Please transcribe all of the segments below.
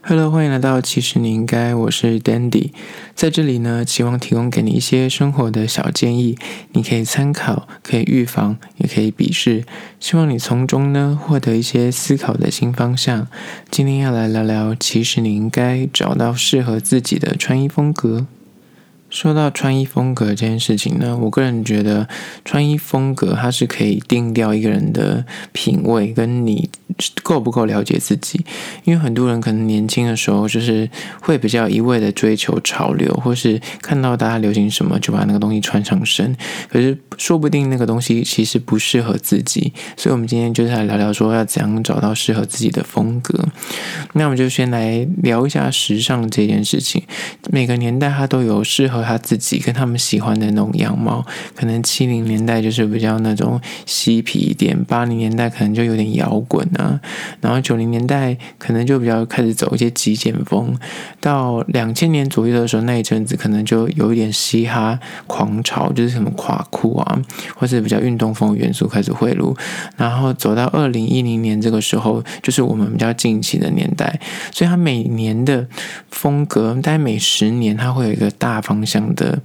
Hello，欢迎来到其实你应该，我是 Dandy，在这里呢，希望提供给你一些生活的小建议，你可以参考，可以预防，也可以鄙视，希望你从中呢获得一些思考的新方向。今天要来聊聊，其实你应该找到适合自己的穿衣风格。说到穿衣风格这件事情呢，我个人觉得穿衣风格它是可以定调一个人的品味，跟你。够不够了解自己？因为很多人可能年轻的时候就是会比较一味的追求潮流，或是看到大家流行什么就把那个东西穿上身。可是说不定那个东西其实不适合自己。所以，我们今天就是来聊聊说要怎样找到适合自己的风格。那我们就先来聊一下时尚这件事情。每个年代它都有适合他自己跟他们喜欢的那种样貌。可能七零年代就是比较那种嬉皮一点，八零年代可能就有点摇滚啊。然后九零年代可能就比较开始走一些极简风，到两千年左右的时候，那一阵子可能就有一点嘻哈狂潮，就是什么垮裤啊，或是比较运动风元素开始汇入。然后走到二零一零年这个时候，就是我们比较近期的年代，所以它每年的风格，大概每十年它会有一个大方向向的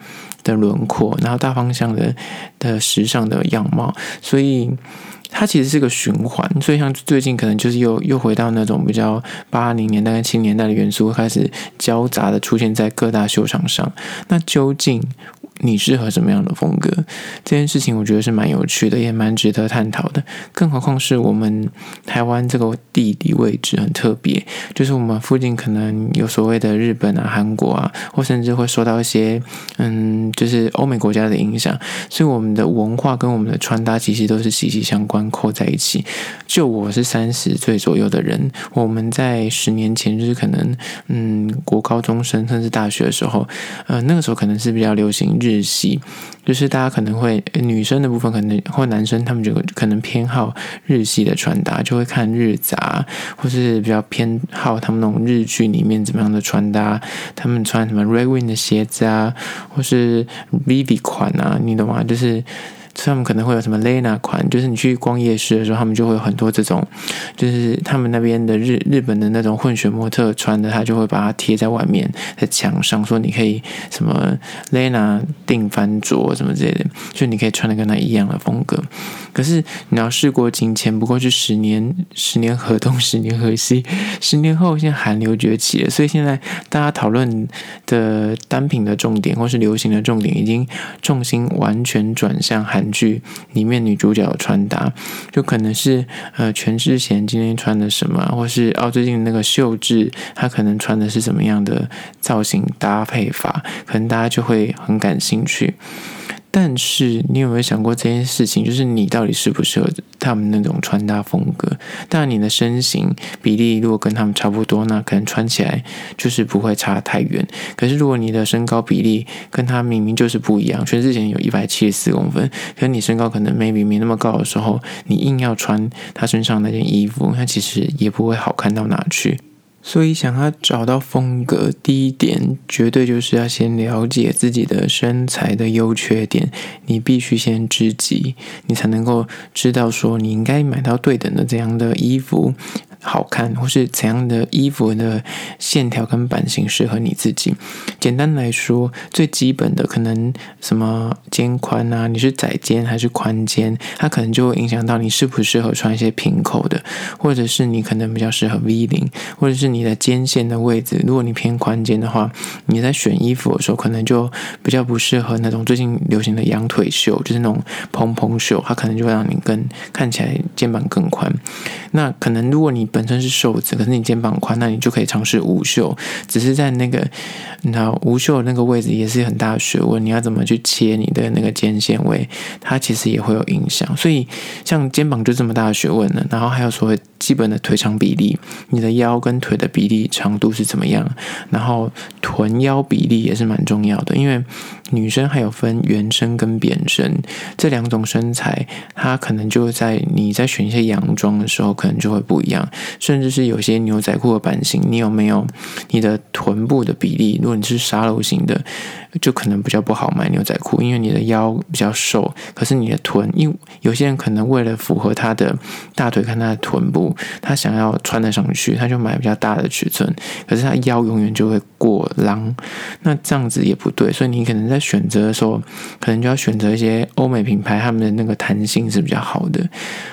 的轮廓，然后大方向的的时尚的样貌，所以。它其实是个循环，所以像最近可能就是又又回到那种比较八零年代跟七零年代的元素，开始交杂的出现在各大秀场上。那究竟你适合什么样的风格？这件事情我觉得是蛮有趣的，也蛮值得探讨的。更何况是我们台湾这个地理位置很特别，就是我们附近可能有所谓的日本啊、韩国啊，或甚至会受到一些嗯，就是欧美国家的影响，所以我们的文化跟我们的穿搭其实都是息息相关。扣在一起。就我是三十岁左右的人，我们在十年前就是可能，嗯，国高中生甚至大学的时候，呃，那个时候可能是比较流行日日系，就是大家可能会女生的部分可能或男生他们就可能偏好日系的穿搭，就会看日杂，或是比较偏好他们那种日剧里面怎么样的穿搭，他们穿什么 Red Wing 的鞋子啊，或是 Vivi 款啊，你懂吗？就是。他们可能会有什么 Lena 款，就是你去逛夜市的时候，他们就会有很多这种，就是他们那边的日日本的那种混血模特穿的，他就会把它贴在外面，在墙上，说你可以什么 Lena 定番着什么之类的，就你可以穿的跟他一样的风格。可是你要事过境迁，不过是十年，十年河东，十年河西，十年后现在韩流崛起了，所以现在大家讨论的单品的重点或是流行的重点，已经重心完全转向韩剧里面女主角的穿搭，就可能是呃全智贤今天穿的什么，或是哦最近那个秀智她可能穿的是什么样的造型搭配法，可能大家就会很感兴趣。但是你有没有想过这件事情？就是你到底适不适合他们那种穿搭风格？当然，你的身形比例如果跟他们差不多，那可能穿起来就是不会差太远。可是如果你的身高比例跟他明明就是不一样，全智贤有一百七十四公分，可是你身高可能 maybe 没那么高的时候，你硬要穿他身上那件衣服，那其实也不会好看到哪去。所以，想要找到风格，第一点绝对就是要先了解自己的身材的优缺点。你必须先知己，你才能够知道说你应该买到对等的这样的衣服。好看，或是怎样的衣服的线条跟版型适合你自己？简单来说，最基本的可能什么肩宽啊，你是窄肩还是宽肩，它可能就会影响到你适不适合穿一些平口的，或者是你可能比较适合 V 领，或者是你的肩线的位置，如果你偏宽肩的话，你在选衣服的时候可能就比较不适合那种最近流行的羊腿袖，就是那种蓬蓬袖，它可能就会让你更看起来肩膀更宽。那可能如果你本身是瘦子，可是你肩膀宽，那你就可以尝试无袖。只是在那个，你知道无袖那个位置也是很大的学问，你要怎么去切你的那个肩线位，它其实也会有影响。所以像肩膀就这么大的学问呢，然后还有所谓基本的腿长比例，你的腰跟腿的比例长度是怎么样，然后臀腰比例也是蛮重要的，因为女生还有分圆身跟扁身这两种身材，它可能就在你在选一些洋装的时候，可能就会不一样。甚至是有些牛仔裤的版型，你有没有你的臀部的比例？如果你是沙漏型的，就可能比较不好买牛仔裤，因为你的腰比较瘦，可是你的臀，因为有些人可能为了符合他的大腿跟他的臀部，他想要穿得上去，他就买比较大的尺寸，可是他腰永远就会过狼，那这样子也不对，所以你可能在选择的时候，可能就要选择一些欧美品牌，他们的那个弹性是比较好的。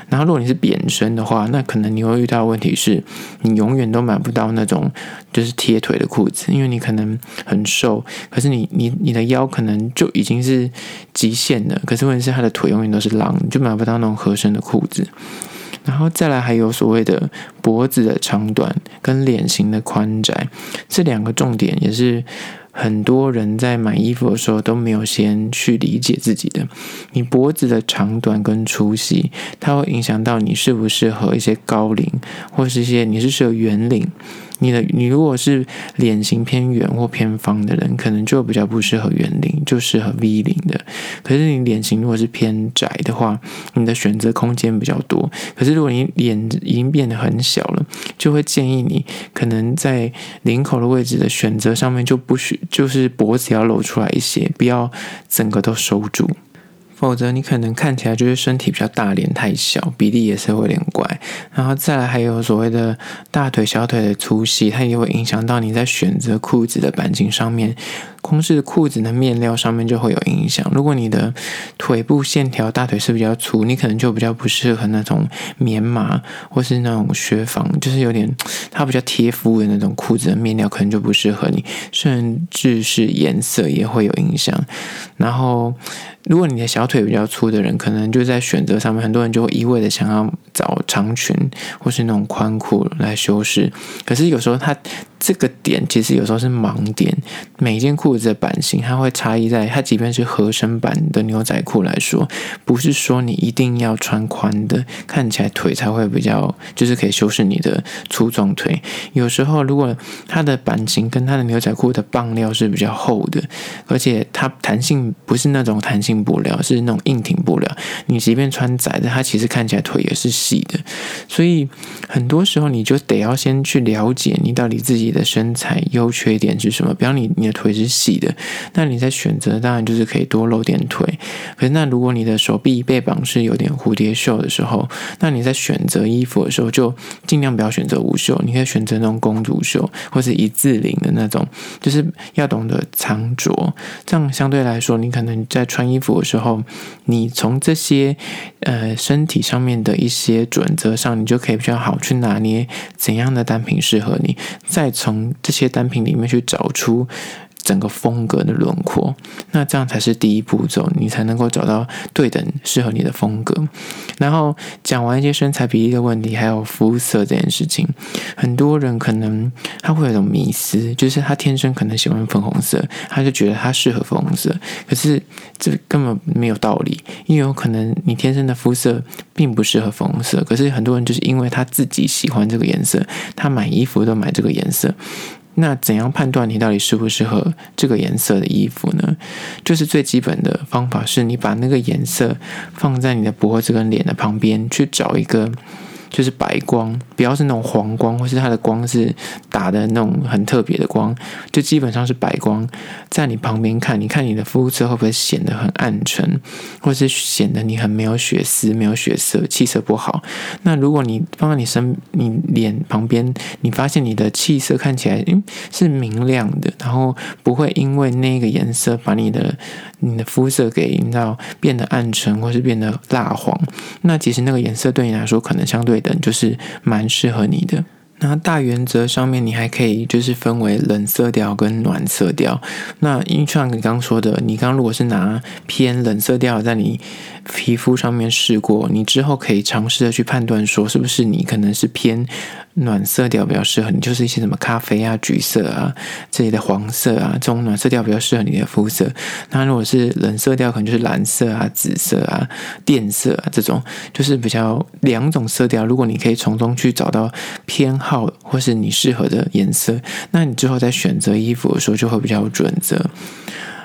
然后如果你是扁身的话，那可能你会遇到问题是，你永远都买不到那种就是贴腿的裤子，因为你可能很瘦，可是你你你的腰可能就已经是极限了，可是问题是他的腿永远都是狼，你就买不到那种合身的裤子。然后再来还有所谓的脖子的长短跟脸型的宽窄，这两个重点也是。很多人在买衣服的时候都没有先去理解自己的，你脖子的长短跟粗细，它会影响到你适不适合一些高领，或是一些你是适合圆领。你的你如果是脸型偏圆或偏方的人，可能就比较不适合圆领，就适合 V 领的。可是你脸型如果是偏窄的话，你的选择空间比较多。可是如果你脸已经变得很小了，就会建议你可能在领口的位置的选择上面就不需，就是脖子要露出来一些，不要整个都收住。否则你可能看起来就是身体比较大，脸太小，比例也是会有点怪。然后再来还有所谓的大腿、小腿的粗细，它也会影响到你在选择裤子的版型上面。光是裤子的面料上面就会有影响。如果你的腿部线条、大腿是比较粗，你可能就比较不适合那种棉麻或是那种雪纺，就是有点它比较贴肤的那种裤子的面料，可能就不适合你，甚至是颜色也会有影响。然后，如果你的小腿比较粗的人，可能就在选择上面，很多人就会一味的想要找长裙或是那种宽裤来修饰。可是有时候它。这个点其实有时候是盲点，每一件裤子的版型它会差异在它，即便是合身版的牛仔裤来说，不是说你一定要穿宽的，看起来腿才会比较，就是可以修饰你的粗壮腿。有时候如果它的版型跟它的牛仔裤的棒料是比较厚的，而且它弹性不是那种弹性布料，是那种硬挺布料，你即便穿窄的，它其实看起来腿也是细的。所以很多时候你就得要先去了解你到底自己。你的身材优缺点是什么？比方你你的腿是细的，那你在选择当然就是可以多露点腿。可是那如果你的手臂背膀是有点蝴蝶袖的时候，那你在选择衣服的时候就尽量不要选择无袖，你可以选择那种公主袖或是一字领的那种，就是要懂得藏拙。这样相对来说，你可能在穿衣服的时候，你从这些呃身体上面的一些准则上，你就可以比较好去拿捏怎样的单品适合你。再从这些单品里面去找出整个风格的轮廓，那这样才是第一步骤，你才能够找到对等适合你的风格。然后讲完一些身材比例的问题，还有肤色这件事情，很多人可能他会有一种迷思，就是他天生可能喜欢粉红色，他就觉得他适合粉红色，可是这根本没有道理，因为有可能你天生的肤色并不适合粉红色，可是很多人就是因为他自己喜欢这个颜色，他买衣服都买这个颜色。那怎样判断你到底适不适合这个颜色的衣服呢？就是最基本的方法是你把那个颜色放在你的脖子跟脸的旁边，去找一个。就是白光，不要是那种黄光，或是它的光是打的那种很特别的光，就基本上是白光，在你旁边看，你看你的肤色会不会显得很暗沉，或是显得你很没有血丝、没有血色、气色不好？那如果你放在你身、你脸旁边，你发现你的气色看起来是明亮的，然后不会因为那个颜色把你的你的肤色给引导变得暗沉，或是变得蜡黄，那其实那个颜色对你来说可能相对。等就是蛮适合你的。那大原则上面，你还可以就是分为冷色调跟暖色调。那因为像你刚刚说的，你刚刚如果是拿偏冷色调在你皮肤上面试过，你之后可以尝试的去判断说，是不是你可能是偏。暖色调比较适合你，就是一些什么咖啡啊、橘色啊这里的黄色啊，这种暖色调比较适合你的肤色。那如果是冷色调，可能就是蓝色啊、紫色啊、靛色啊这种，就是比较两种色调。如果你可以从中去找到偏好或是你适合的颜色，那你之后在选择衣服的时候就会比较有准则。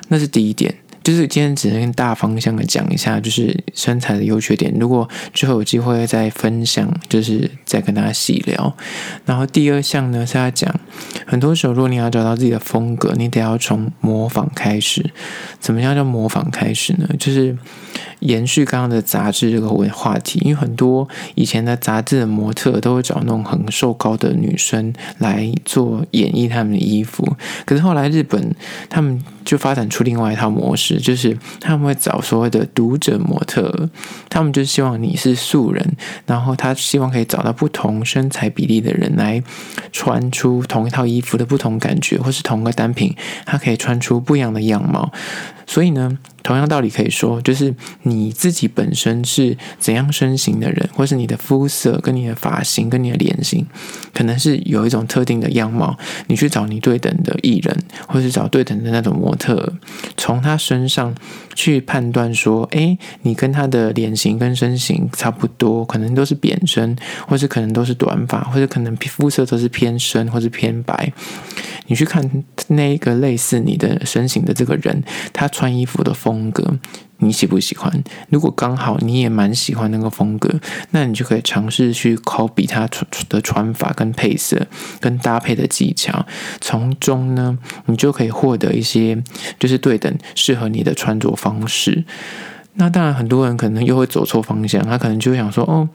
那是第一点。就是今天只能大方向的讲一下，就是身材的优缺点。如果之后有机会再分享，就是再跟大家细聊。然后第二项呢是要讲，很多时候如果你要找到自己的风格，你得要从模仿开始。怎么样叫模仿开始呢？就是。延续刚刚的杂志这个话题，因为很多以前的杂志的模特都会找那种很瘦高的女生来做演绎他们的衣服，可是后来日本他们就发展出另外一套模式，就是他们会找所谓的读者模特，他们就希望你是素人，然后他希望可以找到不同身材比例的人来穿出同一套衣服的不同感觉，或是同个单品，它可以穿出不一样的样貌。所以呢，同样道理可以说，就是你自己本身是怎样身形的人，或是你的肤色、跟你的发型、跟你的脸型，可能是有一种特定的样貌。你去找你对等的艺人，或是找对等的那种模特，从他身上去判断说，诶，你跟他的脸型跟身形差不多，可能都是扁身，或是可能都是短发，或者可能肤色都是偏深或是偏白。你去看那一个类似你的身形的这个人，他穿衣服的风风格，你喜不喜欢？如果刚好你也蛮喜欢那个风格，那你就可以尝试去 copy 他的穿法跟配色跟搭配的技巧，从中呢，你就可以获得一些就是对等适合你的穿着方式。那当然，很多人可能又会走错方向，他可能就会想说，哦。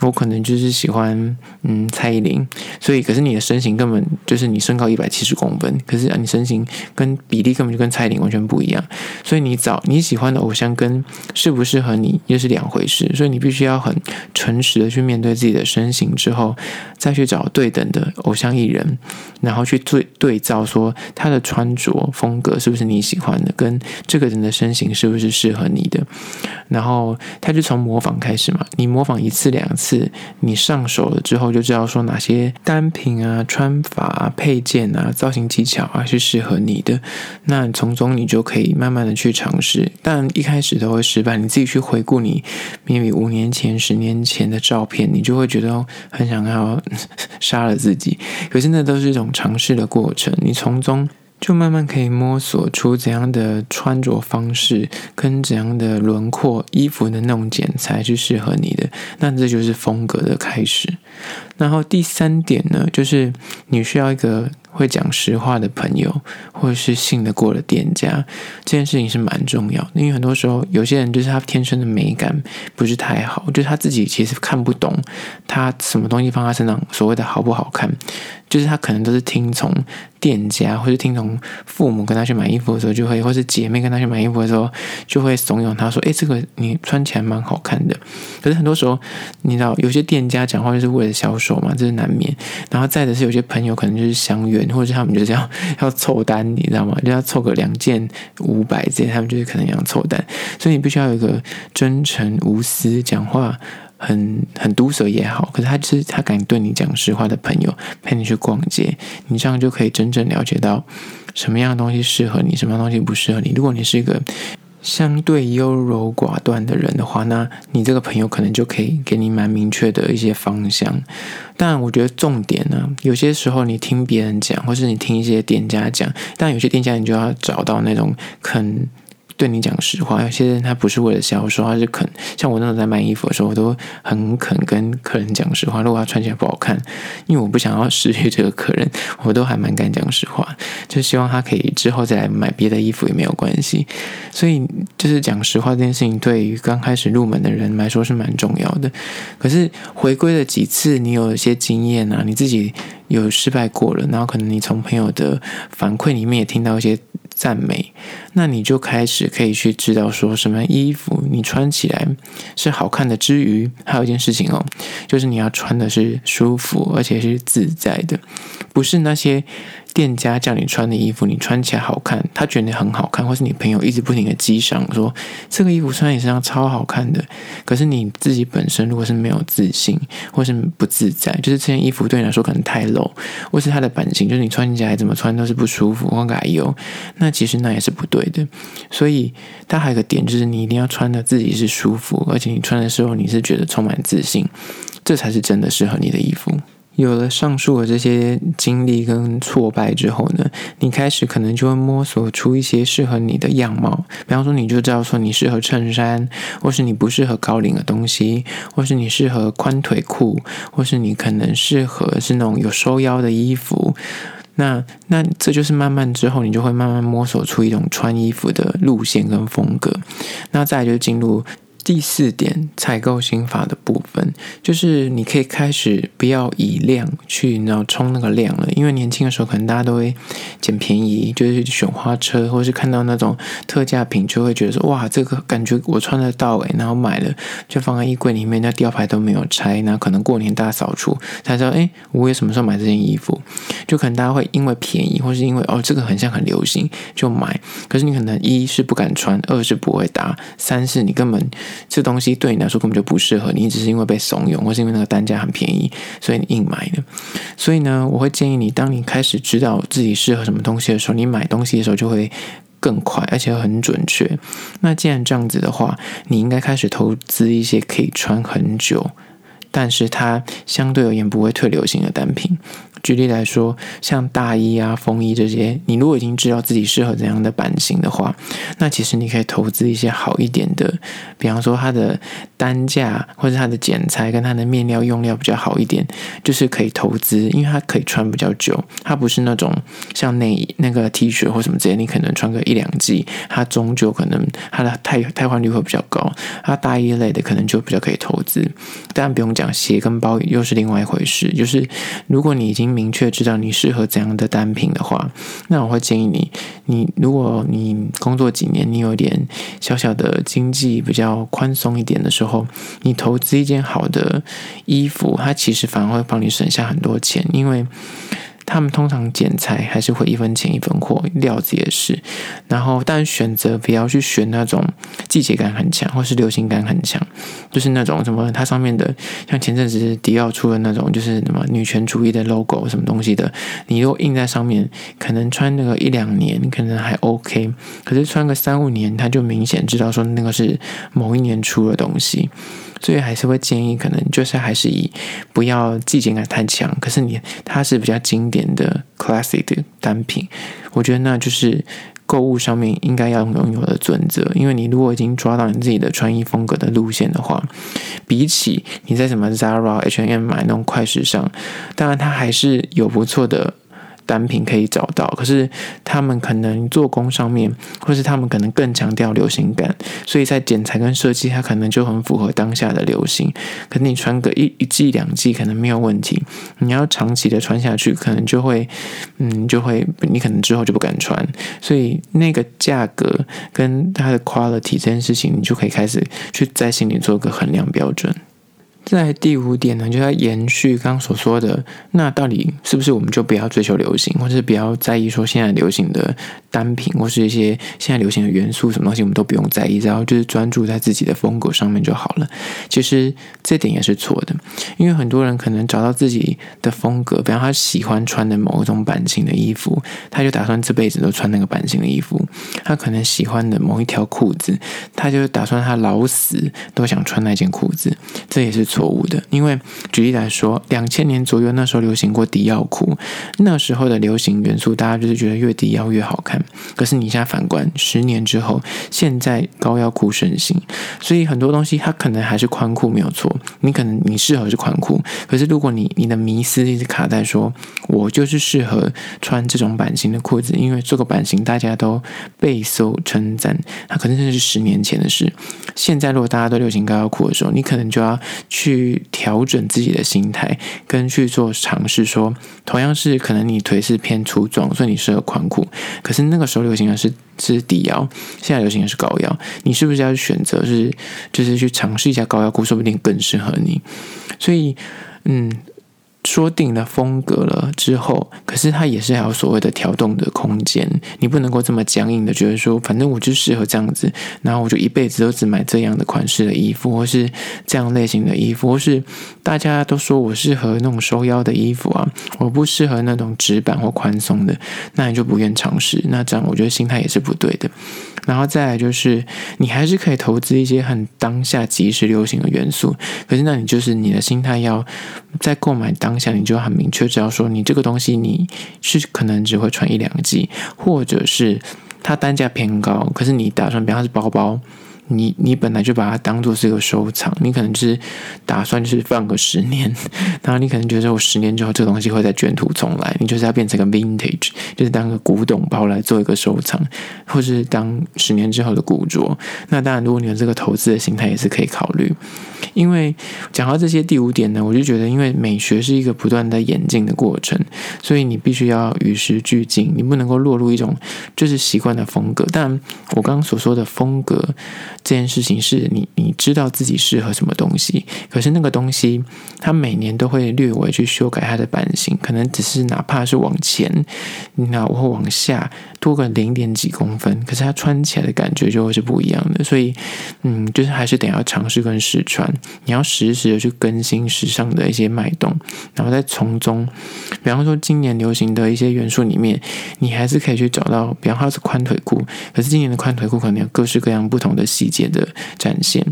我可能就是喜欢嗯蔡依林，所以可是你的身形根本就是你身高一百七十公分，可是啊你身形跟比例根本就跟蔡依林完全不一样，所以你找你喜欢的偶像跟适不适合你又是两回事，所以你必须要很诚实的去面对自己的身形之后，再去找对等的偶像艺人，然后去对对照说他的穿着风格是不是你喜欢的，跟这个人的身形是不是适合你的，然后他就从模仿开始嘛，你模仿一次两次。次你上手了之后，就知道说哪些单品啊、穿法啊、配件啊、造型技巧啊是适合你的。那从中你就可以慢慢的去尝试，但一开始都会失败。你自己去回顾你 maybe 五年前、十年前的照片，你就会觉得很想要杀了自己。可是那都是一种尝试的过程，你从中。就慢慢可以摸索出怎样的穿着方式，跟怎样的轮廓衣服的那种剪裁是适合你的，那这就是风格的开始。然后第三点呢，就是你需要一个会讲实话的朋友，或者是信得过的店家，这件事情是蛮重要的。因为很多时候，有些人就是他天生的美感不是太好，就是他自己其实看不懂他什么东西放他身上所谓的好不好看。就是他可能都是听从店家，或是听从父母跟他去买衣服的时候，就会，或是姐妹跟他去买衣服的时候，就会怂恿他说：“诶，这个你穿起来蛮好看的。”可是很多时候，你知道，有些店家讲话就是为了销售嘛，这是难免。然后再的是，有些朋友可能就是相约，或者是他们就是要要凑单，你知道吗？就要凑个两件五百这些，他们就是可能要凑单。所以你必须要有一个真诚无私讲话。很很毒舌也好，可是他是他敢对你讲实话的朋友，陪你去逛街，你这样就可以真正了解到什么样的东西适合你，什么样的东西不适合你。如果你是一个相对优柔寡断的人的话，那你这个朋友可能就可以给你蛮明确的一些方向。但我觉得重点呢，有些时候你听别人讲，或是你听一些店家讲，但有些店家你就要找到那种肯。对你讲实话，有些人他不是为了销售，他是肯。像我那种在卖衣服的时候，我都很肯跟客人讲实话。如果他穿起来不好看，因为我不想要失去这个客人，我都还蛮敢讲实话。就希望他可以之后再来买别的衣服也没有关系。所以，就是讲实话这件事情，对于刚开始入门的人来说是蛮重要的。可是回归了几次，你有一些经验啊，你自己有失败过了，然后可能你从朋友的反馈里面也听到一些。赞美，那你就开始可以去知道说什么衣服你穿起来是好看的之余，还有一件事情哦，就是你要穿的是舒服而且是自在的，不是那些。店家叫你穿的衣服，你穿起来好看，他觉得你很好看，或是你朋友一直不停的激赏说这个衣服穿在你身上超好看的。可是你自己本身如果是没有自信，或是不自在，就是这件衣服对你来说可能太露，或是它的版型，就是你穿起来怎么穿都是不舒服，或改油，那其实那也是不对的。所以它还有个点，就是你一定要穿的自己是舒服，而且你穿的时候你是觉得充满自信，这才是真的适合你的衣服。有了上述的这些经历跟挫败之后呢，你开始可能就会摸索出一些适合你的样貌。比方说，你就知道说你适合衬衫，或是你不适合高领的东西，或是你适合宽腿裤，或是你可能适合是那种有收腰的衣服。那那这就是慢慢之后，你就会慢慢摸索出一种穿衣服的路线跟风格。那再就进入。第四点，采购心法的部分，就是你可以开始不要以量去然后冲那个量了，因为年轻的时候可能大家都会捡便宜，就是选花车，或是看到那种特价品，就会觉得说哇，这个感觉我穿得到诶，然后买了就放在衣柜里面，那吊牌都没有拆，那可能过年大扫除才知道，诶，我也什么时候买这件衣服？就可能大家会因为便宜，或是因为哦这个很像很流行就买，可是你可能一是不敢穿，二是不会搭，三是你根本。这东西对你来说根本就不适合你，只是因为被怂恿，或是因为那个单价很便宜，所以你硬买的。所以呢，我会建议你，当你开始知道自己适合什么东西的时候，你买东西的时候就会更快，而且很准确。那既然这样子的话，你应该开始投资一些可以穿很久，但是它相对而言不会退流行的单品。举例来说，像大衣啊、风衣这些，你如果已经知道自己适合怎样的版型的话，那其实你可以投资一些好一点的，比方说它的单价或者它的剪裁跟它的面料用料比较好一点，就是可以投资，因为它可以穿比较久，它不是那种像内衣那个 T 恤或什么之类，你可能穿个一两季，它终究可能它的汰汰换率会比较高。它大衣类的可能就比较可以投资，当然不用讲鞋跟包又是另外一回事，就是如果你已经明确知道你适合怎样的单品的话，那我会建议你，你如果你工作几年，你有点小小的经济比较宽松一点的时候，你投资一件好的衣服，它其实反而会帮你省下很多钱，因为。他们通常剪裁还是会一分钱一分货，料子也是。然后，但选择不要去选那种季节感很强或是流行感很强，就是那种什么它上面的，像前阵子迪奥出的那种，就是什么女权主义的 logo 什么东西的，你如果印在上面，可能穿那个一两年可能还 OK，可是穿个三五年，他就明显知道说那个是某一年出的东西。所以还是会建议，可能就是还是以不要季节感太强，可是你它是比较经典的 classic 的单品，我觉得那就是购物上面应该要拥有的准则。因为你如果已经抓到你自己的穿衣风格的路线的话，比起你在什么 Zara、H&M 买那种快时尚，当然它还是有不错的。单品可以找到，可是他们可能做工上面，或是他们可能更强调流行感，所以在剪裁跟设计，它可能就很符合当下的流行。可你穿个一一季两季可能没有问题，你要长期的穿下去，可能就会，嗯，就会你可能之后就不敢穿。所以那个价格跟它的 quality 这件事情，你就可以开始去在心里做个衡量标准。在第五点呢，就要延续刚刚所说的，那到底是不是我们就不要追求流行，或是不要在意说现在流行的单品，或是一些现在流行的元素，什么东西我们都不用在意，然后就是专注在自己的风格上面就好了。其实这点也是错的，因为很多人可能找到自己的风格，比方他喜欢穿的某一种版型的衣服，他就打算这辈子都穿那个版型的衣服；他可能喜欢的某一条裤子，他就打算他老死都想穿那件裤子，这也是。错误的，因为举例来说，两千年左右那时候流行过迪奥裤，那时候的流行元素，大家就是觉得越低腰越好看。可是你现在反观十年之后，现在高腰裤盛行，所以很多东西它可能还是宽裤没有错，你可能你适合是宽裤，可是如果你你的迷思一直卡在说，我就是适合穿这种版型的裤子，因为这个版型大家都备受称赞，它可能真的是十年前的事。现在如果大家都流行高腰裤的时候，你可能就要去。去调整自己的心态，跟去做尝试。说同样是可能你腿是偏粗壮，所以你适合宽裤。可是那个时候流行的是是低腰，现在流行的是高腰。你是不是要去选择是就是去尝试一下高腰裤，说不定更适合你。所以，嗯。说定了风格了之后，可是它也是还有所谓的调动的空间。你不能够这么僵硬的觉得说，反正我就适合这样子，然后我就一辈子都只买这样的款式的衣服，或是这样类型的衣服，或是大家都说我适合那种收腰的衣服啊，我不适合那种直板或宽松的，那你就不愿尝试。那这样我觉得心态也是不对的。然后再来就是，你还是可以投资一些很当下即时流行的元素。可是，那你就是你的心态要在购买当下，你就很明确知道说，你这个东西你是可能只会穿一两季，或者是它单价偏高，可是你打算，比方是包包。你你本来就把它当做是一个收藏，你可能就是打算就是放个十年，然后你可能觉得我十年之后这个东西会再卷土重来，你就是要变成个 vintage，就是当个古董包来做一个收藏，或是当十年之后的古着。那当然，如果你有这个投资的心态，也是可以考虑。因为讲到这些第五点呢，我就觉得，因为美学是一个不断在演进的过程，所以你必须要与时俱进，你不能够落入一种就是习惯的风格。但我刚刚所说的风格这件事情，是你你知道自己适合什么东西，可是那个东西它每年都会略微去修改它的版型，可能只是哪怕是往前，那我会往下多个零点几公分，可是它穿起来的感觉就会是不一样的。所以，嗯，就是还是得要尝试跟试穿。你要时时的去更新时尚的一些脉动，然后再从中，比方说今年流行的一些元素里面，你还是可以去找到，比方说是宽腿裤，可是今年的宽腿裤可能有各式各样不同的细节的展现。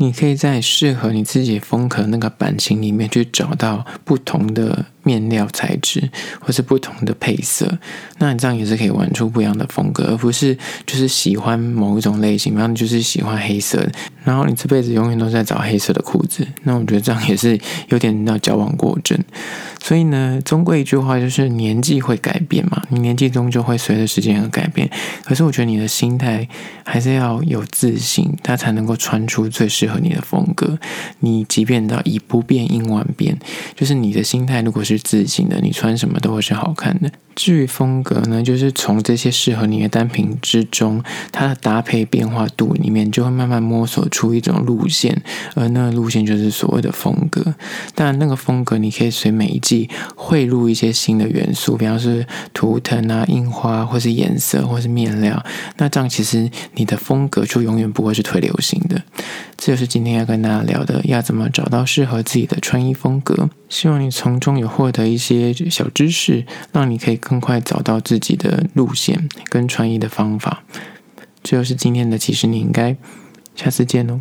你可以在适合你自己风格那个版型里面去找到不同的面料材质，或是不同的配色，那你这样也是可以玩出不一样的风格，而不是就是喜欢某一种类型，然后你就是喜欢黑色，然后你这辈子永远都在找黑色的裤子，那我觉得这样也是有点要矫枉过正。所以呢，终归一句话就是年纪会改变嘛，你年纪终究会随着时间而改变。可是我觉得你的心态还是要有自信，它才能够穿出最适合你的风格。你即便到以不变应万变，就是你的心态如果是自信的，你穿什么都会是好看的。至于风格呢，就是从这些适合你的单品之中，它的搭配变化度里面，就会慢慢摸索出一种路线，而那个路线就是所谓的风格。当然，那个风格你可以随每一季汇入一些新的元素，比方是图腾啊、印花，或是颜色，或是面料。那这样其实你的风格就永远不会是退流行的。这就是今天要跟大家聊的，要怎么找到适合自己的穿衣风格。希望你从中有获得一些小知识，让你可以。更快找到自己的路线跟穿衣的方法，这就是今天的。其实你应该下次见哦。